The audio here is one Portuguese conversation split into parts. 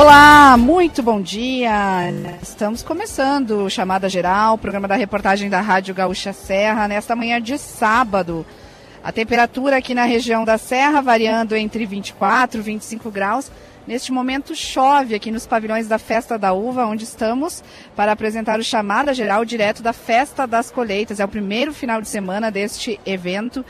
Olá, muito bom dia. Estamos começando o Chamada Geral, programa da reportagem da Rádio Gaúcha Serra, nesta manhã de sábado. A temperatura aqui na região da Serra variando entre 24 e 25 graus. Neste momento chove aqui nos pavilhões da Festa da Uva, onde estamos para apresentar o chamada geral direto da Festa das Colheitas. É o primeiro final de semana deste evento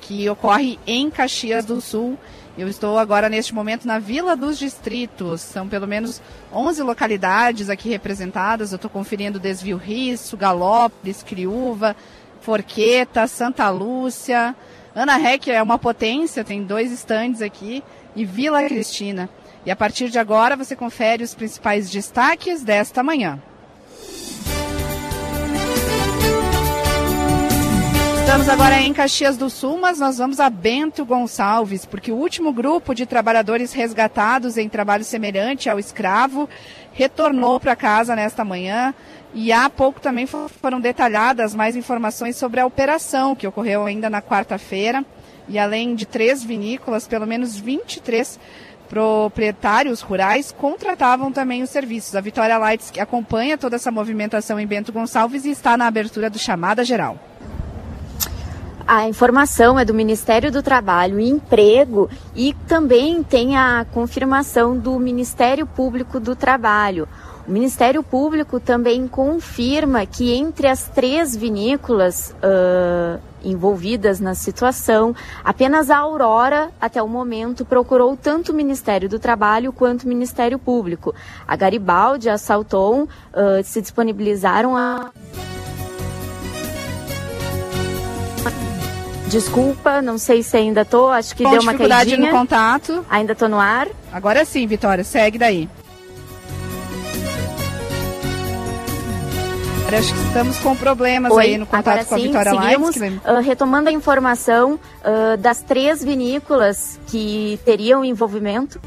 que ocorre em Caxias do Sul. Eu estou agora neste momento na Vila dos Distritos. São pelo menos 11 localidades aqui representadas. Eu estou conferindo Desvio Risso, Galópolis, Criúva, Forqueta, Santa Lúcia. Ana Rec é uma potência, tem dois estandes aqui. E Vila Cristina. E a partir de agora você confere os principais destaques desta manhã. Estamos agora em Caxias do Sul, mas nós vamos a Bento Gonçalves, porque o último grupo de trabalhadores resgatados em trabalho semelhante ao escravo retornou para casa nesta manhã. E há pouco também foram detalhadas mais informações sobre a operação que ocorreu ainda na quarta-feira. E além de três vinícolas, pelo menos 23 proprietários rurais contratavam também os serviços. A Vitória Lights acompanha toda essa movimentação em Bento Gonçalves e está na abertura do Chamada Geral. A informação é do Ministério do Trabalho e Emprego e também tem a confirmação do Ministério Público do Trabalho. O Ministério Público também confirma que entre as três vinícolas uh, envolvidas na situação. Apenas a Aurora, até o momento, procurou tanto o Ministério do Trabalho quanto o Ministério Público. A Garibaldi a Salton uh, se disponibilizaram a. Desculpa, não sei se ainda tô, acho que Com deu uma dificuldade caidinha. no contato. Ainda tô no ar. Agora sim, Vitória, segue daí. Acho que estamos com problemas Oi, aí no contato com a sim, Vitória seguimos, que- uh, retomando a informação uh, das três vinícolas que teriam envolvimento.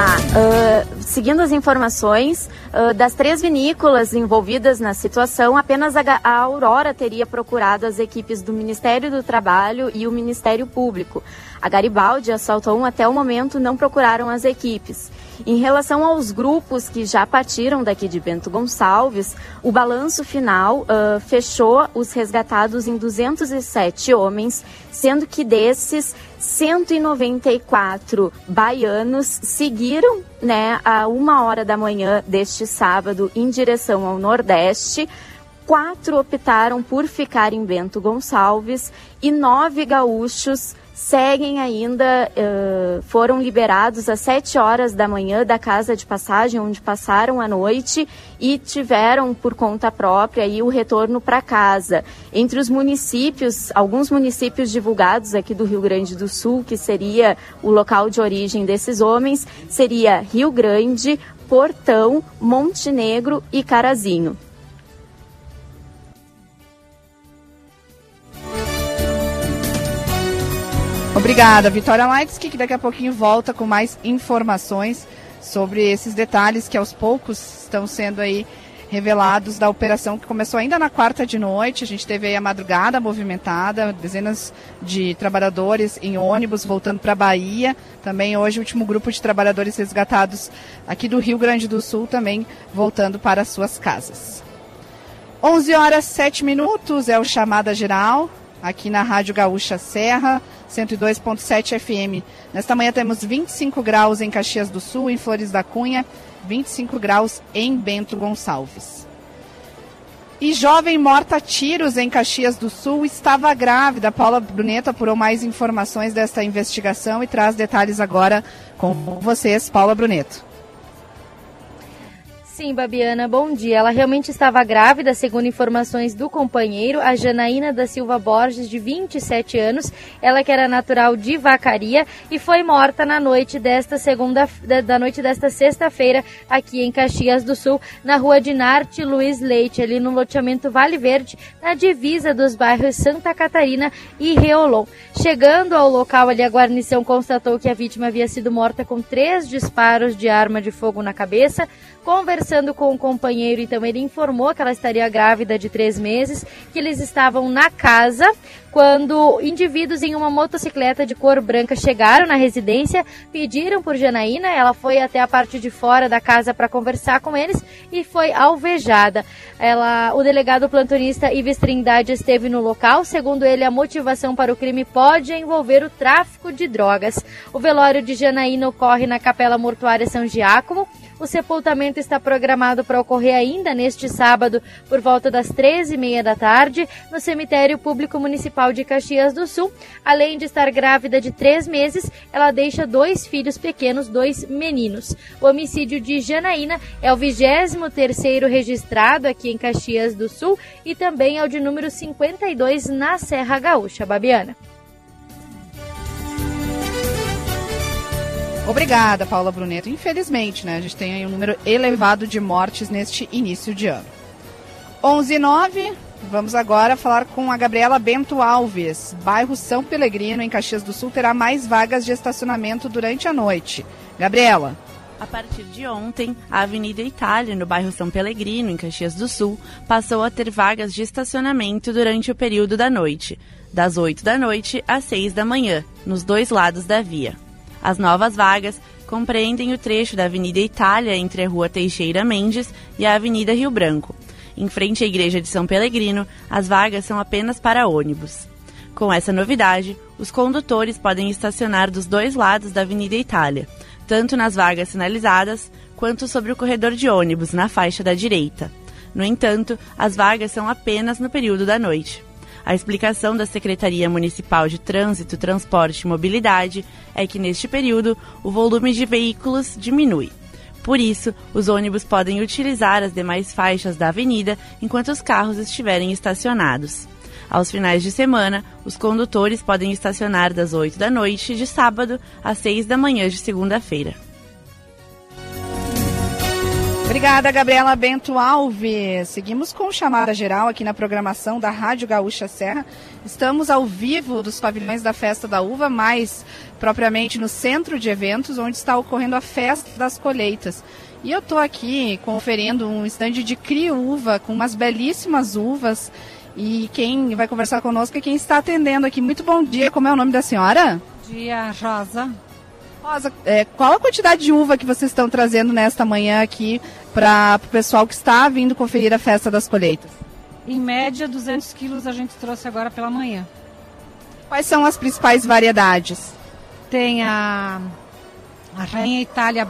Tá, uh, seguindo as informações, uh, das três vinícolas envolvidas na situação, apenas a, a Aurora teria procurado as equipes do Ministério do Trabalho e o Ministério Público. A Garibaldi e a Salton, até o momento, não procuraram as equipes. Em relação aos grupos que já partiram daqui de Bento Gonçalves, o balanço final ah, fechou os resgatados em 207 homens, sendo que desses 194 baianos seguiram né, a uma hora da manhã deste sábado em direção ao Nordeste. Quatro optaram por ficar em Bento Gonçalves e nove gaúchos seguem ainda, eh, foram liberados às 7 horas da manhã da casa de passagem, onde passaram a noite e tiveram por conta própria aí o retorno para casa. Entre os municípios, alguns municípios divulgados aqui do Rio Grande do Sul, que seria o local de origem desses homens, seria Rio Grande, Portão, Montenegro e Carazinho. Obrigada, Vitória Lights, que daqui a pouquinho volta com mais informações sobre esses detalhes que aos poucos estão sendo aí revelados da operação que começou ainda na quarta de noite. A gente teve aí a madrugada movimentada, dezenas de trabalhadores em ônibus voltando para a Bahia. Também hoje o último grupo de trabalhadores resgatados aqui do Rio Grande do Sul também voltando para suas casas. 11 horas 7 minutos é o chamada geral aqui na Rádio Gaúcha Serra, 102.7 FM. Nesta manhã temos 25 graus em Caxias do Sul, em Flores da Cunha, 25 graus em Bento Gonçalves. E jovem morta a tiros em Caxias do Sul estava grávida. Paula Bruneto apurou mais informações desta investigação e traz detalhes agora com vocês, Paula Bruneto. Sim, Babiana, bom dia. Ela realmente estava grávida, segundo informações do companheiro, a Janaína da Silva Borges, de 27 anos. Ela que era natural de Vacaria e foi morta na noite desta segunda, da noite desta sexta-feira, aqui em Caxias do Sul, na rua de Narte Luiz Leite, ali no loteamento Vale Verde, na divisa dos bairros Santa Catarina e Reolon. Chegando ao local ali, a guarnição constatou que a vítima havia sido morta com três disparos de arma de fogo na cabeça. Conversando com o companheiro, então, ele informou que ela estaria grávida de três meses, que eles estavam na casa quando indivíduos em uma motocicleta de cor branca chegaram na residência, pediram por Janaína, ela foi até a parte de fora da casa para conversar com eles e foi alvejada. Ela, o delegado plantonista Ives Trindade esteve no local, segundo ele, a motivação para o crime pode envolver o tráfico de drogas. O velório de Janaína ocorre na Capela Mortuária São Giacomo. O sepultamento está programado para ocorrer ainda neste sábado, por volta das 13h30 da tarde, no Cemitério Público Municipal de Caxias do Sul. Além de estar grávida de três meses, ela deixa dois filhos pequenos, dois meninos. O homicídio de Janaína é o 23º registrado aqui em Caxias do Sul e também é o de número 52 na Serra Gaúcha. Babiana. Obrigada, Paula Bruneto. Infelizmente, né, a gente tem aí um número elevado de mortes neste início de ano. 11 e 9, vamos agora falar com a Gabriela Bento Alves. Bairro São Pelegrino, em Caxias do Sul, terá mais vagas de estacionamento durante a noite. Gabriela. A partir de ontem, a Avenida Itália, no bairro São Pelegrino, em Caxias do Sul, passou a ter vagas de estacionamento durante o período da noite, das 8 da noite às 6 da manhã, nos dois lados da via. As novas vagas compreendem o trecho da Avenida Itália entre a Rua Teixeira Mendes e a Avenida Rio Branco. Em frente à Igreja de São Pelegrino, as vagas são apenas para ônibus. Com essa novidade, os condutores podem estacionar dos dois lados da Avenida Itália, tanto nas vagas sinalizadas quanto sobre o corredor de ônibus na faixa da direita. No entanto, as vagas são apenas no período da noite. A explicação da Secretaria Municipal de Trânsito, Transporte e Mobilidade é que neste período o volume de veículos diminui. Por isso, os ônibus podem utilizar as demais faixas da avenida enquanto os carros estiverem estacionados. Aos finais de semana, os condutores podem estacionar das 8 da noite de sábado às 6 da manhã de segunda-feira. Obrigada, Gabriela Bento Alves. Seguimos com chamada geral aqui na programação da Rádio Gaúcha Serra. Estamos ao vivo dos pavilhões da Festa da Uva, mais propriamente no centro de eventos, onde está ocorrendo a Festa das Colheitas. E eu estou aqui conferindo um estande de cri-uva com umas belíssimas uvas. E quem vai conversar conosco é quem está atendendo aqui. Muito bom dia, como é o nome da senhora? Bom dia, Rosa. Rosa, é, qual a quantidade de uva que vocês estão trazendo nesta manhã aqui para o pessoal que está vindo conferir a festa das colheitas? Em média, 200 quilos a gente trouxe agora pela manhã. Quais são as principais variedades? Tem a, a Rainha Itália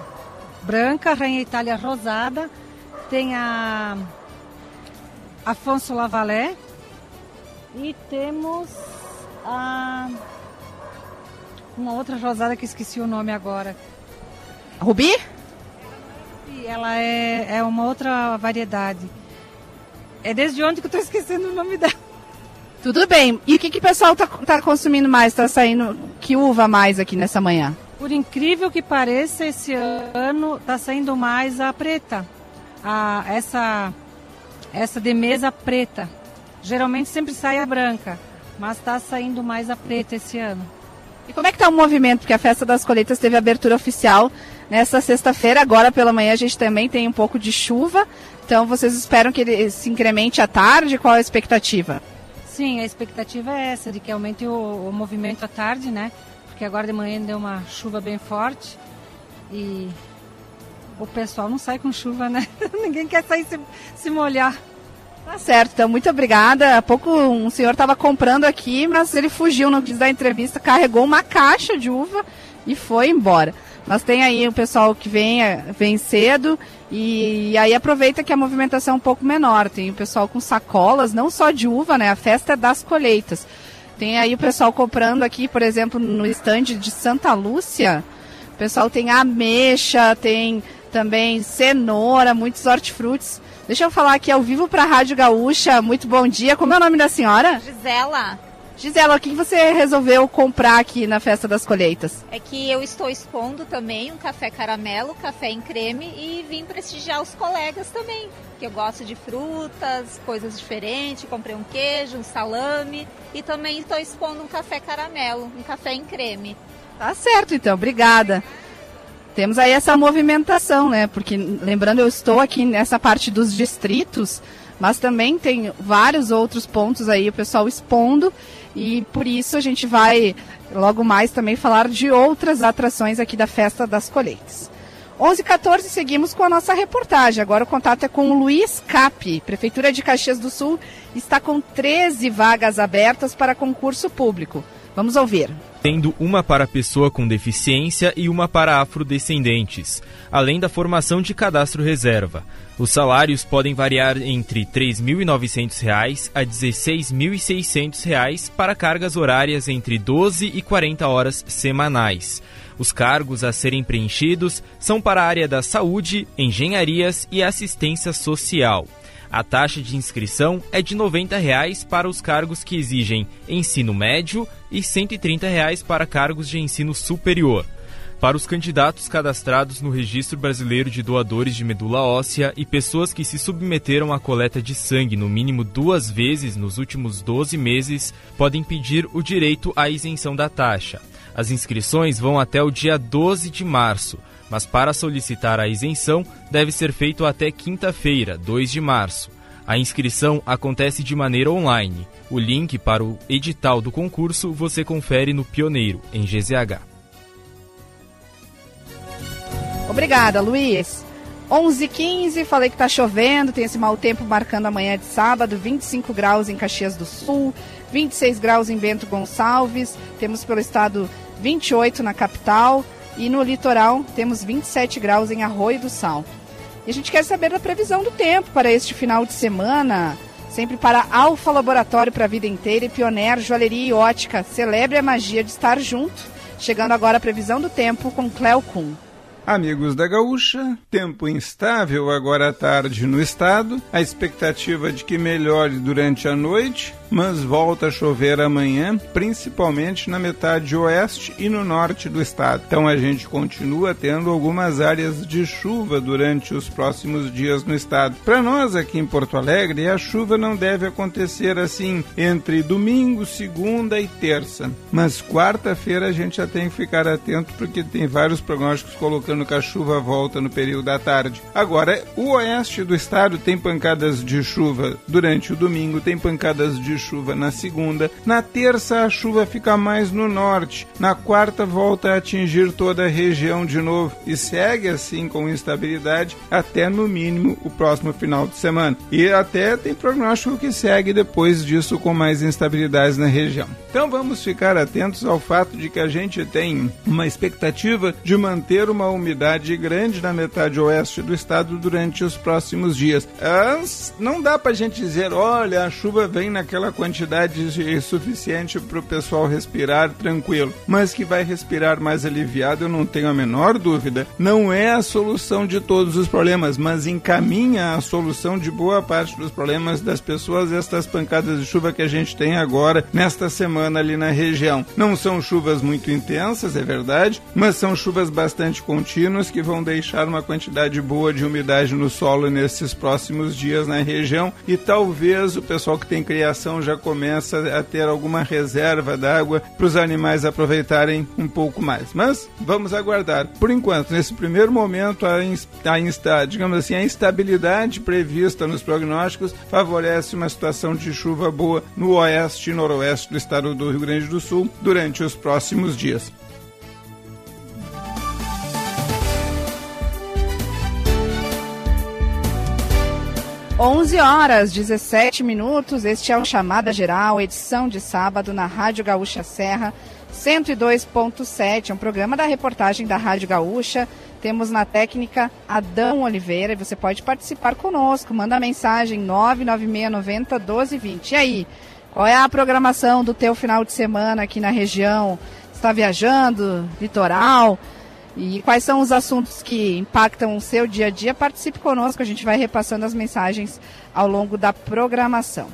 branca, a Rainha Itália rosada, tem a Afonso Lavalé e temos a uma outra rosada que esqueci o nome agora. Rubi? Ela é, é uma outra variedade. É desde onde que eu estou esquecendo o nome dela. Tudo bem. E o que, que o pessoal está tá consumindo mais? Está saindo que uva mais aqui nessa manhã? Por incrível que pareça, esse ano está saindo mais a preta. A, essa, essa de mesa preta. Geralmente sempre sai a branca, mas está saindo mais a preta esse ano. E como é que está o movimento? Porque a Festa das Colheitas teve abertura oficial nesta sexta-feira. Agora pela manhã a gente também tem um pouco de chuva. Então vocês esperam que ele se incremente à tarde? Qual a expectativa? Sim, a expectativa é essa, de que aumente o, o movimento à tarde, né? Porque agora de manhã deu uma chuva bem forte e o pessoal não sai com chuva, né? Ninguém quer sair se, se molhar. Tá certo, então muito obrigada. Há pouco um senhor estava comprando aqui, mas ele fugiu, não quis dar entrevista, carregou uma caixa de uva e foi embora. Mas tem aí o pessoal que vem, vem cedo e, e aí aproveita que a movimentação é um pouco menor. Tem o pessoal com sacolas, não só de uva, né? A festa é das colheitas. Tem aí o pessoal comprando aqui, por exemplo, no estande de Santa Lúcia. O pessoal tem ameixa, tem também cenoura, muitos hortifrutis. Deixa eu falar aqui ao vivo para a Rádio Gaúcha. Muito bom dia. Como é o nome da senhora? Gisela. Gisela, o que você resolveu comprar aqui na Festa das Colheitas? É que eu estou expondo também um café caramelo, café em creme e vim prestigiar os colegas também. Que eu gosto de frutas, coisas diferentes. Comprei um queijo, um salame e também estou expondo um café caramelo, um café em creme. Tá certo, então. Obrigada. Temos aí essa movimentação, né? Porque, lembrando, eu estou aqui nessa parte dos distritos, mas também tem vários outros pontos aí, o pessoal expondo. E por isso a gente vai logo mais também falar de outras atrações aqui da Festa das Colheitas. 11 14 seguimos com a nossa reportagem. Agora o contato é com o Luiz Cap. Prefeitura de Caxias do Sul está com 13 vagas abertas para concurso público. Vamos ouvir tendo uma para pessoa com deficiência e uma para afrodescendentes, além da formação de cadastro reserva. Os salários podem variar entre R$ 3.900 a R$ 16.600 para cargas horárias entre 12 e 40 horas semanais. Os cargos a serem preenchidos são para a área da saúde, engenharias e assistência social. A taxa de inscrição é de 90 reais para os cargos que exigem ensino médio e 130 reais para cargos de ensino superior. Para os candidatos cadastrados no Registro Brasileiro de Doadores de Medula Óssea e pessoas que se submeteram à coleta de sangue no mínimo duas vezes nos últimos 12 meses, podem pedir o direito à isenção da taxa. As inscrições vão até o dia 12 de março mas para solicitar a isenção deve ser feito até quinta-feira, 2 de março. A inscrição acontece de maneira online. O link para o edital do concurso você confere no Pioneiro, em GZH. Obrigada, Luiz. 11h15, falei que está chovendo, tem esse mau tempo marcando amanhã de sábado, 25 graus em Caxias do Sul, 26 graus em Bento Gonçalves, temos pelo estado 28 na capital, e no litoral temos 27 graus em Arroio do Sal. E a gente quer saber da previsão do tempo para este final de semana. Sempre para Alfa Laboratório para a Vida Inteira e Pioneer Joalheria e Ótica. Celebre a magia de estar junto. Chegando agora a previsão do tempo com Cleo Kuhn. Amigos da Gaúcha, tempo instável agora à tarde no estado, a expectativa de que melhore durante a noite, mas volta a chover amanhã, principalmente na metade oeste e no norte do estado. Então a gente continua tendo algumas áreas de chuva durante os próximos dias no estado. Para nós aqui em Porto Alegre, a chuva não deve acontecer assim entre domingo, segunda e terça, mas quarta-feira a gente já tem que ficar atento porque tem vários prognósticos colocando que a chuva volta no período da tarde. Agora, o oeste do estado tem pancadas de chuva durante o domingo, tem pancadas de chuva na segunda. Na terça, a chuva fica mais no norte. Na quarta, volta a atingir toda a região de novo e segue assim com instabilidade até no mínimo o próximo final de semana. E até tem prognóstico que segue depois disso com mais instabilidades na região. Então vamos ficar atentos ao fato de que a gente tem uma expectativa de manter uma umidade grande na metade oeste do estado durante os próximos dias. Não dá para a gente dizer, olha, a chuva vem naquela quantidade suficiente para o pessoal respirar tranquilo, mas que vai respirar mais aliviado, eu não tenho a menor dúvida. Não é a solução de todos os problemas, mas encaminha a solução de boa parte dos problemas das pessoas estas pancadas de chuva que a gente tem agora nesta semana ali na região. Não são chuvas muito intensas, é verdade, mas são chuvas bastante contínuas que vão deixar uma quantidade boa de umidade no solo nesses próximos dias na região e talvez o pessoal que tem criação já começa a ter alguma reserva d'água para os animais aproveitarem um pouco mais. Mas vamos aguardar. Por enquanto, nesse primeiro momento, a, a insta, digamos assim, a instabilidade prevista nos prognósticos favorece uma situação de chuva boa no oeste e noroeste do estado do Rio Grande do Sul durante os próximos dias. 11 horas 17 minutos. Este é o Chamada Geral, edição de sábado na Rádio Gaúcha Serra 102.7. É um programa da reportagem da Rádio Gaúcha. Temos na técnica Adão Oliveira e você pode participar conosco. Manda mensagem 99690 1220. E aí, qual é a programação do teu final de semana aqui na região? Está viajando? Litoral? E quais são os assuntos que impactam o seu dia a dia? Participe conosco, a gente vai repassando as mensagens ao longo da programação.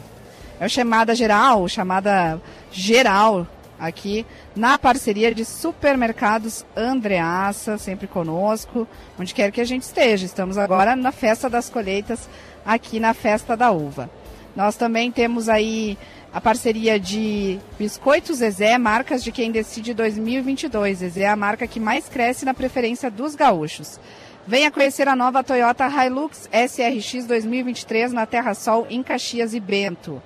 É o chamada geral, chamada geral aqui na parceria de supermercados Andreaça, sempre conosco, onde quer que a gente esteja. Estamos agora na festa das colheitas, aqui na festa da uva. Nós também temos aí a parceria de Biscoitos Zezé, marcas de quem decide 2022. Zezé é a marca que mais cresce na preferência dos gaúchos. Venha conhecer a nova Toyota Hilux SRX 2023 na Terra Sol, em Caxias e Bento.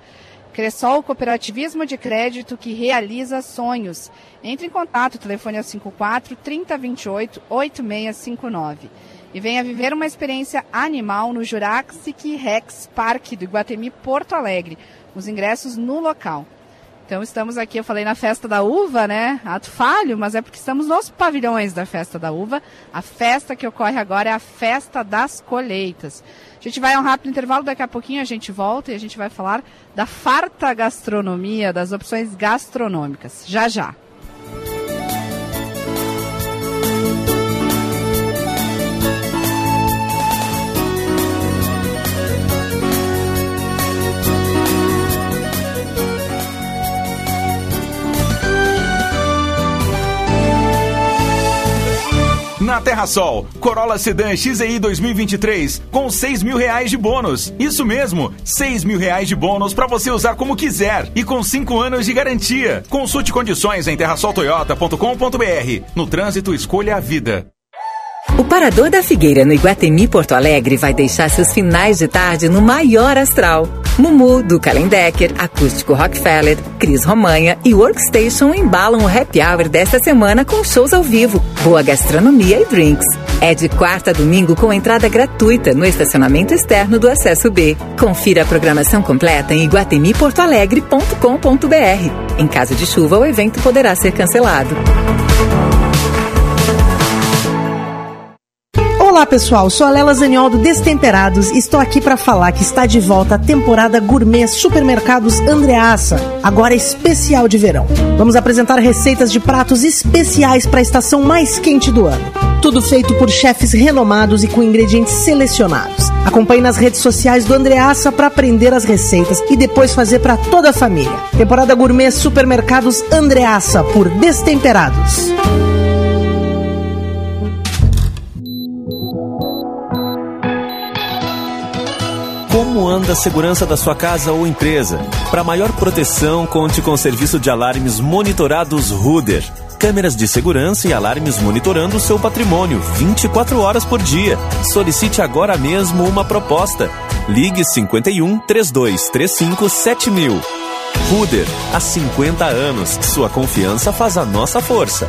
Cressol Cooperativismo de Crédito que realiza sonhos. Entre em contato, telefone é 54 3028 8659. E venha viver uma experiência animal no Jurassic Rex Park do Iguatemi Porto Alegre os ingressos no local. Então estamos aqui, eu falei na festa da uva, né? Ato falho, mas é porque estamos nos pavilhões da festa da uva. A festa que ocorre agora é a festa das colheitas. A gente vai a um rápido intervalo, daqui a pouquinho a gente volta e a gente vai falar da farta gastronomia, das opções gastronômicas. Já já. Na Terra Sol, Corolla Sedan XEI 2023 com 6 mil reais de bônus. Isso mesmo, 6 mil reais de bônus para você usar como quiser e com 5 anos de garantia. Consulte condições em terrasoltoyota.com.br. No trânsito, escolha a vida. O Parador da Figueira no Iguatemi Porto Alegre vai deixar seus finais de tarde no maior astral. Mumu, do Kalendecker, Acústico Rockefeller, Cris Romanha e Workstation embalam o happy hour desta semana com shows ao vivo, boa gastronomia e drinks. É de quarta a domingo com entrada gratuita no estacionamento externo do Acesso B. Confira a programação completa em iguatemiportoalegre.com.br. Em caso de chuva, o evento poderá ser cancelado. Pessoal, sou a Lela Zaniol do Destemperados e estou aqui para falar que está de volta a temporada gourmet Supermercados Andreaça, agora especial de verão. Vamos apresentar receitas de pratos especiais para a estação mais quente do ano. Tudo feito por chefes renomados e com ingredientes selecionados. Acompanhe nas redes sociais do Andreaça para aprender as receitas e depois fazer para toda a família. Temporada gourmet Supermercados Andreaça por Destemperados. Como anda a segurança da sua casa ou empresa? Para maior proteção, conte com o serviço de alarmes monitorados Ruder. Câmeras de segurança e alarmes monitorando o seu patrimônio 24 horas por dia. Solicite agora mesmo uma proposta. Ligue 51 3235 7000. Ruder, há 50 anos. Sua confiança faz a nossa força.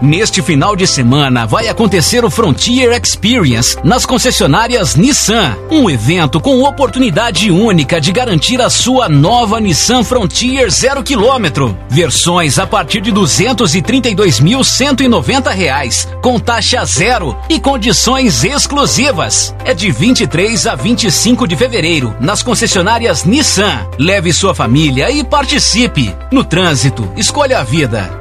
Neste final de semana vai acontecer o Frontier Experience nas concessionárias Nissan, um evento com oportunidade única de garantir a sua nova Nissan Frontier 0 km. Versões a partir de 232.190 reais, com taxa zero e condições exclusivas. É de 23 a 25 de fevereiro nas concessionárias Nissan. Leve sua família e participe. No trânsito, escolha a vida.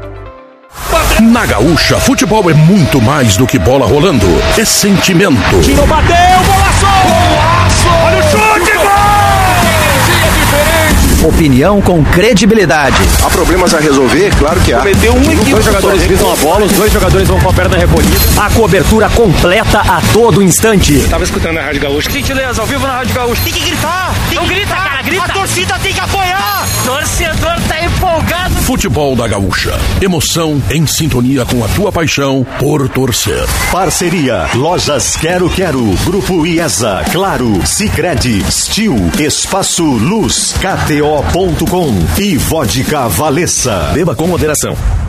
Na Gaúcha, futebol é muito mais do que bola rolando. É sentimento. Bateu, golaço! Golaço! Olha o chute! Opinião com credibilidade. Há problemas a resolver? Claro que há. Cometeu um equipe. Dois jogadores visam a bola, os dois jogadores vão com a perna recolhida. A cobertura completa a todo instante. Eu tava escutando a Rádio Gaúcha. Gentileza, ao vivo na Rádio Gaúcha. Tem que gritar! Tem Não que grita, gritar. cara, grita! A torcida tem que apoiar! Torcedor tá empolgado! Futebol da Gaúcha. Emoção em sintonia com a tua paixão por torcer. Parceria Lojas Quero Quero, Grupo IESA, Claro, Sicredi, Stil, Espaço Luz, KTO.com e Vodka Valessa. Beba com moderação.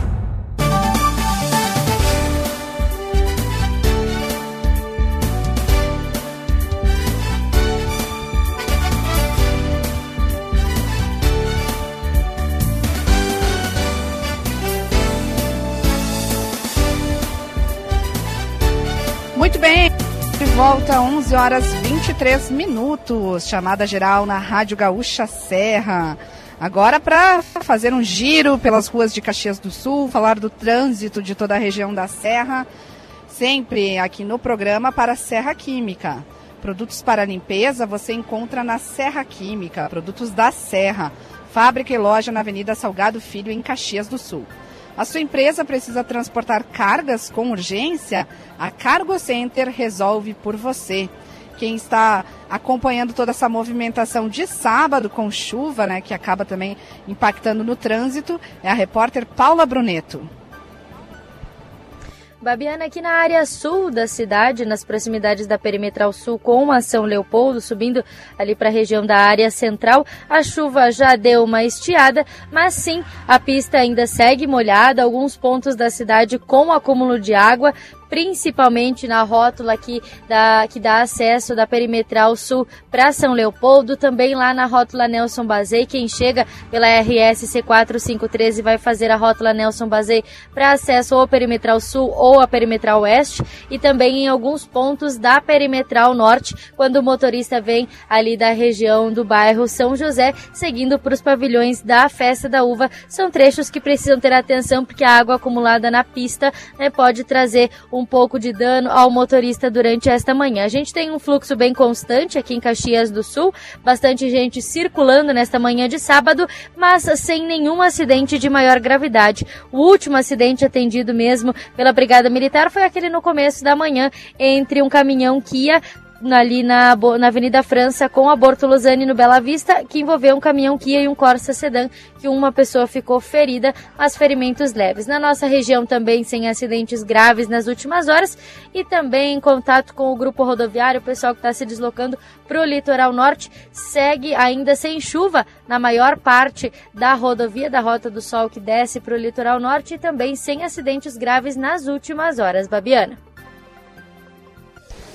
Volta 11 horas 23 minutos. Chamada geral na Rádio Gaúcha Serra. Agora, para fazer um giro pelas ruas de Caxias do Sul, falar do trânsito de toda a região da Serra, sempre aqui no programa para Serra Química. Produtos para limpeza você encontra na Serra Química, produtos da Serra, fábrica e loja na Avenida Salgado Filho, em Caxias do Sul. A sua empresa precisa transportar cargas com urgência? A Cargo Center resolve por você. Quem está acompanhando toda essa movimentação de sábado com chuva, né, que acaba também impactando no trânsito, é a repórter Paula Bruneto. Babiana, aqui na área sul da cidade, nas proximidades da Perimetral Sul com a São Leopoldo, subindo ali para a região da área central, a chuva já deu uma estiada, mas sim, a pista ainda segue molhada, alguns pontos da cidade com acúmulo de água, principalmente na rótula aqui da, que dá acesso da Perimetral Sul para São Leopoldo, também lá na rótula Nelson Bazei, quem chega pela RS C4513 vai fazer a rótula Nelson Bazei para acesso ao Perimetral Sul ou a Perimetral Oeste e também em alguns pontos da Perimetral Norte, quando o motorista vem ali da região do bairro São José, seguindo para os pavilhões da Festa da Uva. São trechos que precisam ter atenção porque a água acumulada na pista né, pode trazer pouco de dano ao motorista durante esta manhã. A gente tem um fluxo bem constante aqui em Caxias do Sul, bastante gente circulando nesta manhã de sábado, mas sem nenhum acidente de maior gravidade. O último acidente atendido mesmo pela Brigada Militar foi aquele no começo da manhã entre um caminhão Kia ali na, na Avenida França com a Bortoluzani no Bela Vista, que envolveu um caminhão Kia e um Corsa Sedan, que uma pessoa ficou ferida, mas ferimentos leves. Na nossa região também sem acidentes graves nas últimas horas e também em contato com o grupo rodoviário, o pessoal que está se deslocando para o litoral norte segue ainda sem chuva na maior parte da rodovia da Rota do Sol que desce para o litoral norte e também sem acidentes graves nas últimas horas. Babiana.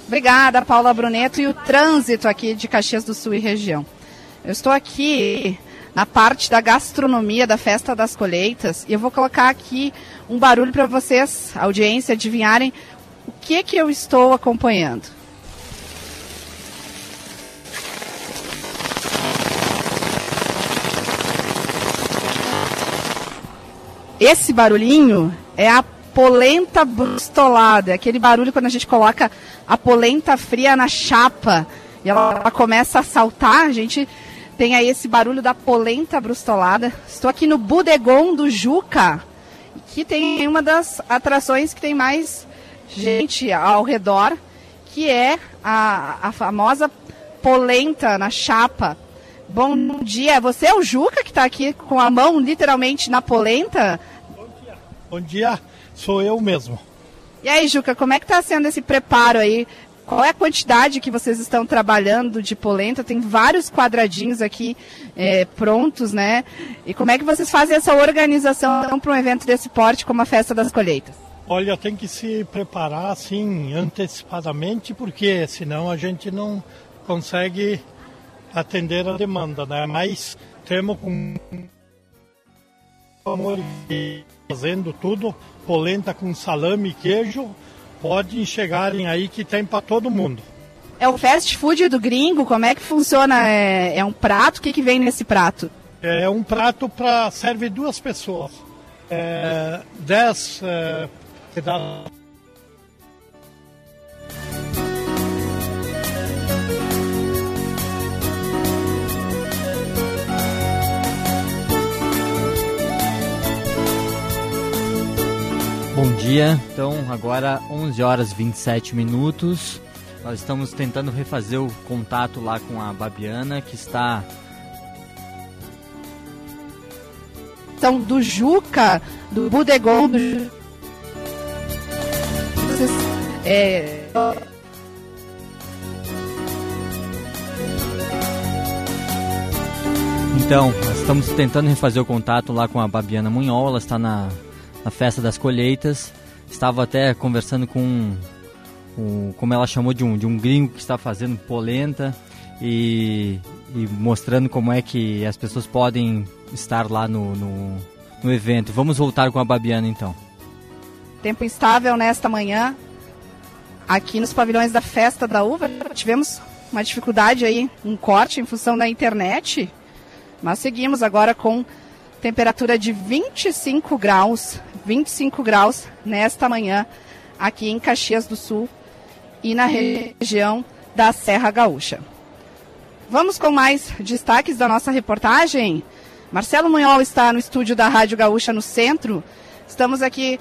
Obrigada, Paula Bruneto. E o trânsito aqui de Caxias do Sul e região. Eu estou aqui na parte da gastronomia da Festa das Colheitas e eu vou colocar aqui um barulho para vocês, audiência, adivinharem o que, que eu estou acompanhando. Esse barulhinho é a polenta brustolada, é aquele barulho quando a gente coloca a polenta fria na chapa e ela, ela começa a saltar, a gente tem aí esse barulho da polenta brustolada. Estou aqui no Budegon do Juca, que tem uma das atrações que tem mais gente ao redor, que é a, a famosa polenta na chapa. Bom dia, você é o Juca que está aqui com a mão literalmente na polenta? Bom dia. Bom dia sou eu mesmo. E aí, Juca, como é que está sendo esse preparo aí? Qual é a quantidade que vocês estão trabalhando de polenta? Tem vários quadradinhos aqui é, prontos, né? E como é que vocês fazem essa organização para um evento desse porte como a Festa das Colheitas? Olha, tem que se preparar assim antecipadamente, porque senão a gente não consegue atender a demanda, né? Mas temos com amor fazendo tudo polenta com salame e queijo, podem chegarem aí que tem para todo mundo. É o fast food do gringo? Como é que funciona? É, é um prato? O que, que vem nesse prato? É um prato para serve duas pessoas. É, dez é, pedaços Bom dia, então agora 11 horas e 27 minutos. Nós estamos tentando refazer o contato lá com a Babiana, que está. São do Juca, do Budegon, do. É. Então, nós estamos tentando refazer o contato lá com a Babiana Munhol, ela está na na festa das colheitas. Estava até conversando com, um, como ela chamou de um, de um gringo que está fazendo polenta e, e mostrando como é que as pessoas podem estar lá no, no, no evento. Vamos voltar com a Babiana então. Tempo instável nesta manhã. Aqui nos pavilhões da festa da uva, tivemos uma dificuldade aí, um corte em função da internet. Mas seguimos agora com temperatura de 25 graus, 25 graus nesta manhã aqui em Caxias do Sul e na região da Serra Gaúcha. Vamos com mais destaques da nossa reportagem. Marcelo Munhol está no estúdio da Rádio Gaúcha no centro. Estamos aqui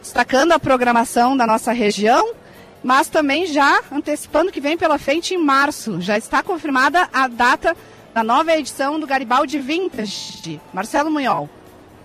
destacando a programação da nossa região, mas também já antecipando que vem pela frente em março. Já está confirmada a data da nova edição do Garibaldi Vintage. Marcelo Munhol.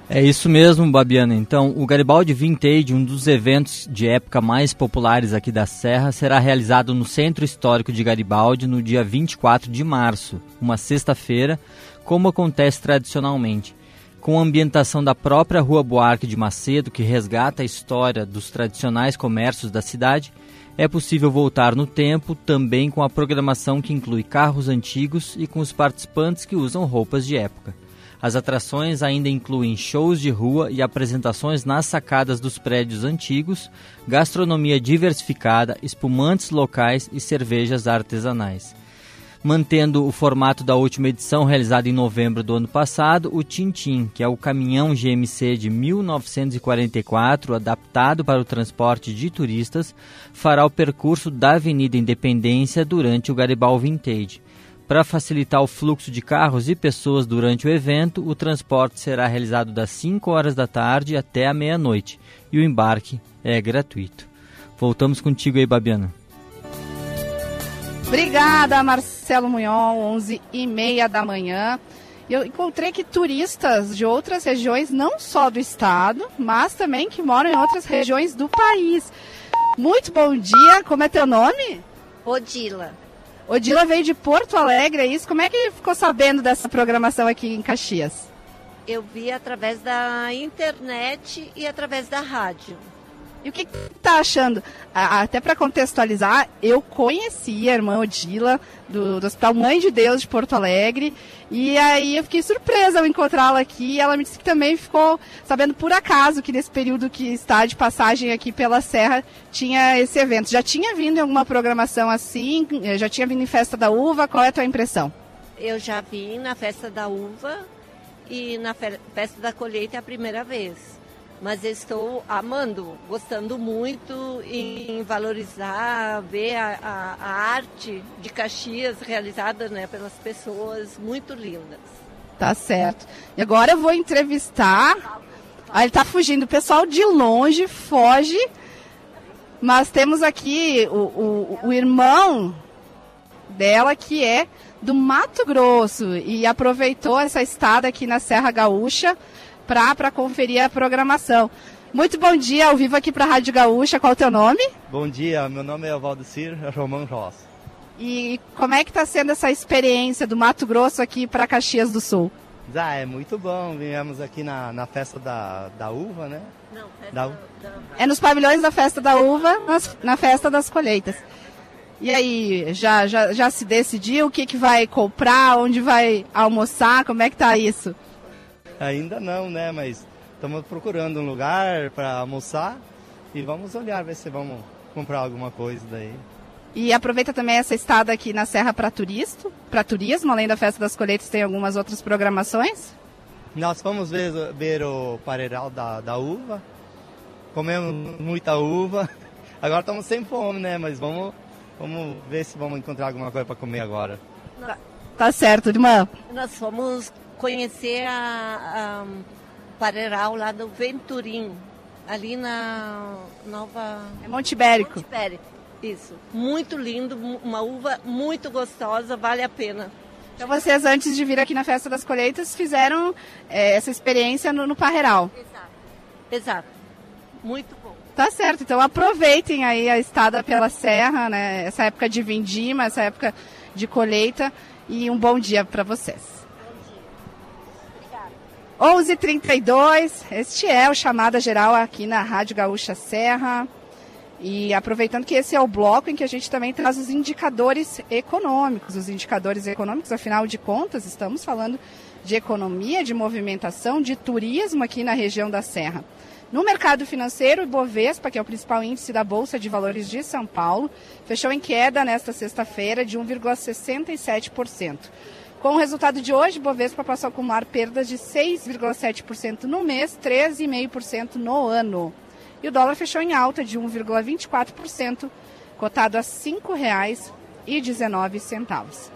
É isso mesmo, Babiana. Então, o Garibaldi Vintage, um dos eventos de época mais populares aqui da Serra, será realizado no Centro Histórico de Garibaldi no dia 24 de março, uma sexta-feira, como acontece tradicionalmente. Com a ambientação da própria Rua Buarque de Macedo, que resgata a história dos tradicionais comércios da cidade, é possível voltar no tempo também com a programação que inclui carros antigos e com os participantes que usam roupas de época. As atrações ainda incluem shows de rua e apresentações nas sacadas dos prédios antigos, gastronomia diversificada, espumantes locais e cervejas artesanais. Mantendo o formato da última edição realizada em novembro do ano passado, o Tintim, que é o caminhão GMC de 1944 adaptado para o transporte de turistas, fará o percurso da Avenida Independência durante o Garibaldi Vintage. Para facilitar o fluxo de carros e pessoas durante o evento, o transporte será realizado das 5 horas da tarde até a meia-noite e o embarque é gratuito. Voltamos contigo aí, Babiana. Obrigada, Marcelo Munhol, 11 e meia da manhã. Eu encontrei que turistas de outras regiões, não só do estado, mas também que moram em outras regiões do país. Muito bom dia, como é teu nome? Odila. Odila veio de Porto Alegre, é isso? Como é que ficou sabendo dessa programação aqui em Caxias? Eu vi através da internet e através da rádio. E o que tá achando? Até para contextualizar, eu conheci a irmã Odila do, do, Hospital Mãe de Deus de Porto Alegre e aí eu fiquei surpresa ao encontrá-la aqui. Ela me disse que também ficou sabendo por acaso que nesse período que está de passagem aqui pela Serra tinha esse evento. Já tinha vindo em alguma programação assim? Já tinha vindo em Festa da Uva? Qual é a tua impressão? Eu já vim na Festa da Uva e na Festa da Colheita é a primeira vez mas estou amando, gostando muito em valorizar, ver a, a, a arte de Caxias realizada né, pelas pessoas muito lindas. Tá certo. E agora eu vou entrevistar. Ah, ele tá fugindo. O pessoal de longe foge. Mas temos aqui o, o, o irmão dela que é do Mato Grosso e aproveitou essa estada aqui na Serra Gaúcha para conferir a programação. Muito bom dia, ao vivo aqui para a Rádio Gaúcha. Qual é o teu nome? Bom dia, meu nome é Valdecir Romão Ross. E como é que está sendo essa experiência do Mato Grosso aqui para Caxias do Sul? Ah, é muito bom. Viemos aqui na, na festa da, da uva, né? Não, festa da... da... É nos pavilhões da festa da uva, nas, na festa das colheitas. E aí, já, já, já se decidiu o que, que vai comprar, onde vai almoçar, como é que tá isso? Ainda não, né? Mas estamos procurando um lugar para almoçar e vamos olhar, ver se vamos comprar alguma coisa daí. E aproveita também essa estada aqui na Serra para turismo, para turismo, além da Festa das Colheitas, tem algumas outras programações? Nós vamos ver, ver o pareiral da, da uva, comemos muita uva. Agora estamos sem fome, né? Mas vamos, vamos ver se vamos encontrar alguma coisa para comer agora. Tá, tá certo, irmã. Nós fomos conhecer a, a lá do Venturim, ali na Nova... É Monte Ibérico. Monte Ibérico, isso. Muito lindo, uma uva muito gostosa, vale a pena. Então vocês, antes de vir aqui na Festa das Colheitas, fizeram é, essa experiência no, no Parreiral. Exato. Exato. Muito bom. Tá certo, então aproveitem aí a estada pela serra, né? Essa época de vindima, essa época de colheita e um bom dia para vocês. 11:32. Este é o chamada geral aqui na Rádio Gaúcha Serra. E aproveitando que esse é o bloco em que a gente também traz os indicadores econômicos. Os indicadores econômicos, afinal de contas, estamos falando de economia, de movimentação, de turismo aqui na região da Serra. No mercado financeiro, o Ibovespa, que é o principal índice da Bolsa de Valores de São Paulo, fechou em queda nesta sexta-feira de 1,67%. Com o resultado de hoje, Bovespa passou a acumular perdas de 6,7% no mês, 13,5% no ano. E o dólar fechou em alta de 1,24%, cotado a R$ 5,19.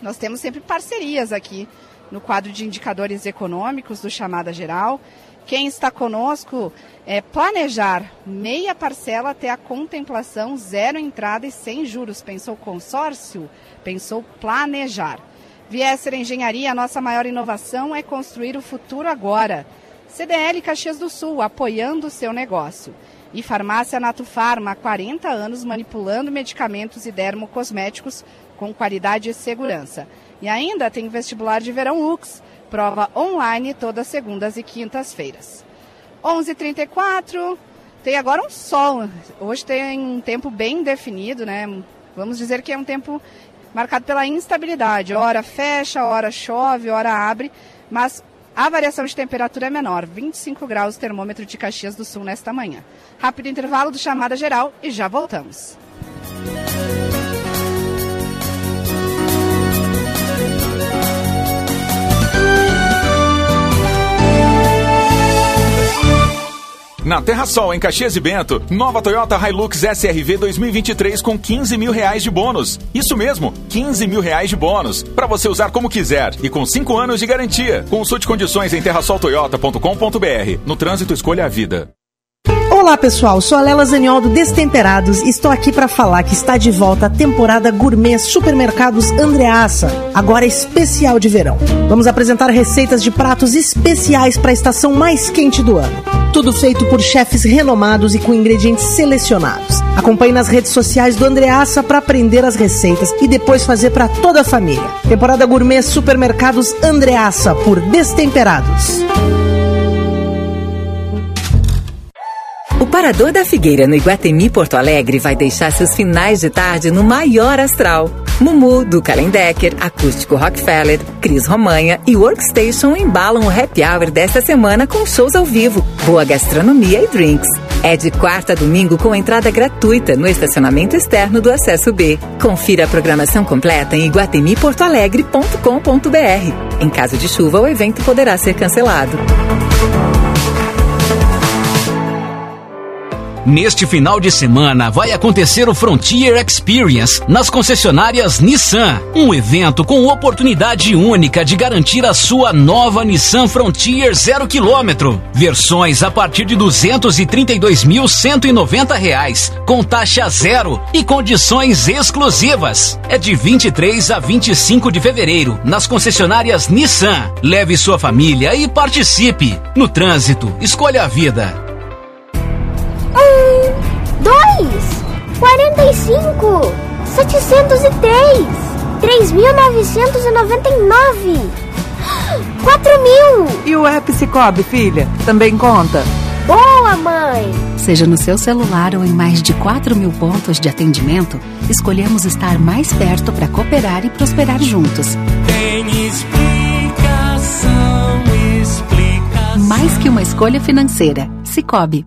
Nós temos sempre parcerias aqui no quadro de indicadores econômicos do Chamada Geral. Quem está conosco é planejar meia parcela até a contemplação, zero entrada e sem juros. Pensou consórcio? Pensou planejar. Viesser Engenharia, a nossa maior inovação é construir o futuro agora. CDL Caxias do Sul, apoiando o seu negócio. E Farmácia Nato Farma, há 40 anos manipulando medicamentos e dermocosméticos com qualidade e segurança. E ainda tem vestibular de verão Lux, prova online todas segundas e quintas-feiras. 11:34 tem agora um sol. Hoje tem um tempo bem definido, né? Vamos dizer que é um tempo marcado pela instabilidade. Hora fecha, hora chove, hora abre, mas a variação de temperatura é menor, 25 graus termômetro de Caxias do Sul nesta manhã. Rápido intervalo do chamada geral e já voltamos. Na Terra Sol, em Caxias e Bento, nova Toyota Hilux SRV 2023 com 15 mil reais de bônus. Isso mesmo, 15 mil reais de bônus. Para você usar como quiser e com 5 anos de garantia. Consulte condições em terrasoltoyota.com.br. No trânsito, escolha a vida. Olá pessoal, sou a Lela Zaniol do Destemperados e estou aqui para falar que está de volta a temporada gourmet Supermercados Andreaça, agora especial de verão. Vamos apresentar receitas de pratos especiais para a estação mais quente do ano. Tudo feito por chefes renomados e com ingredientes selecionados. Acompanhe nas redes sociais do Andreaça para aprender as receitas e depois fazer para toda a família. Temporada gourmet Supermercados Andreaça por Destemperados. O Parador da Figueira no Iguatemi Porto Alegre vai deixar seus finais de tarde no maior astral. Mumu, do Kalendecker, Acústico Rockefeller, Cris Romanha e Workstation embalam o happy hour desta semana com shows ao vivo, boa gastronomia e drinks. É de quarta a domingo com entrada gratuita no estacionamento externo do Acesso B. Confira a programação completa em iguatemiportoalegre.com.br. Em caso de chuva, o evento poderá ser cancelado. Neste final de semana vai acontecer o Frontier Experience nas concessionárias Nissan, um evento com oportunidade única de garantir a sua nova Nissan Frontier 0 km. Versões a partir de 232.190 reais, com taxa zero e condições exclusivas. É de 23 a 25 de fevereiro nas concessionárias Nissan. Leve sua família e participe. No trânsito, escolha a vida. Um, dois, quarenta e cinco, setecentos e três, três mil novecentos e noventa e nove, quatro mil. E o app Cicobi, filha, também conta? Boa, mãe! Seja no seu celular ou em mais de 4 mil pontos de atendimento, escolhemos estar mais perto para cooperar e prosperar juntos. Tem explicação, explicação. Mais que uma escolha financeira. Cicobi.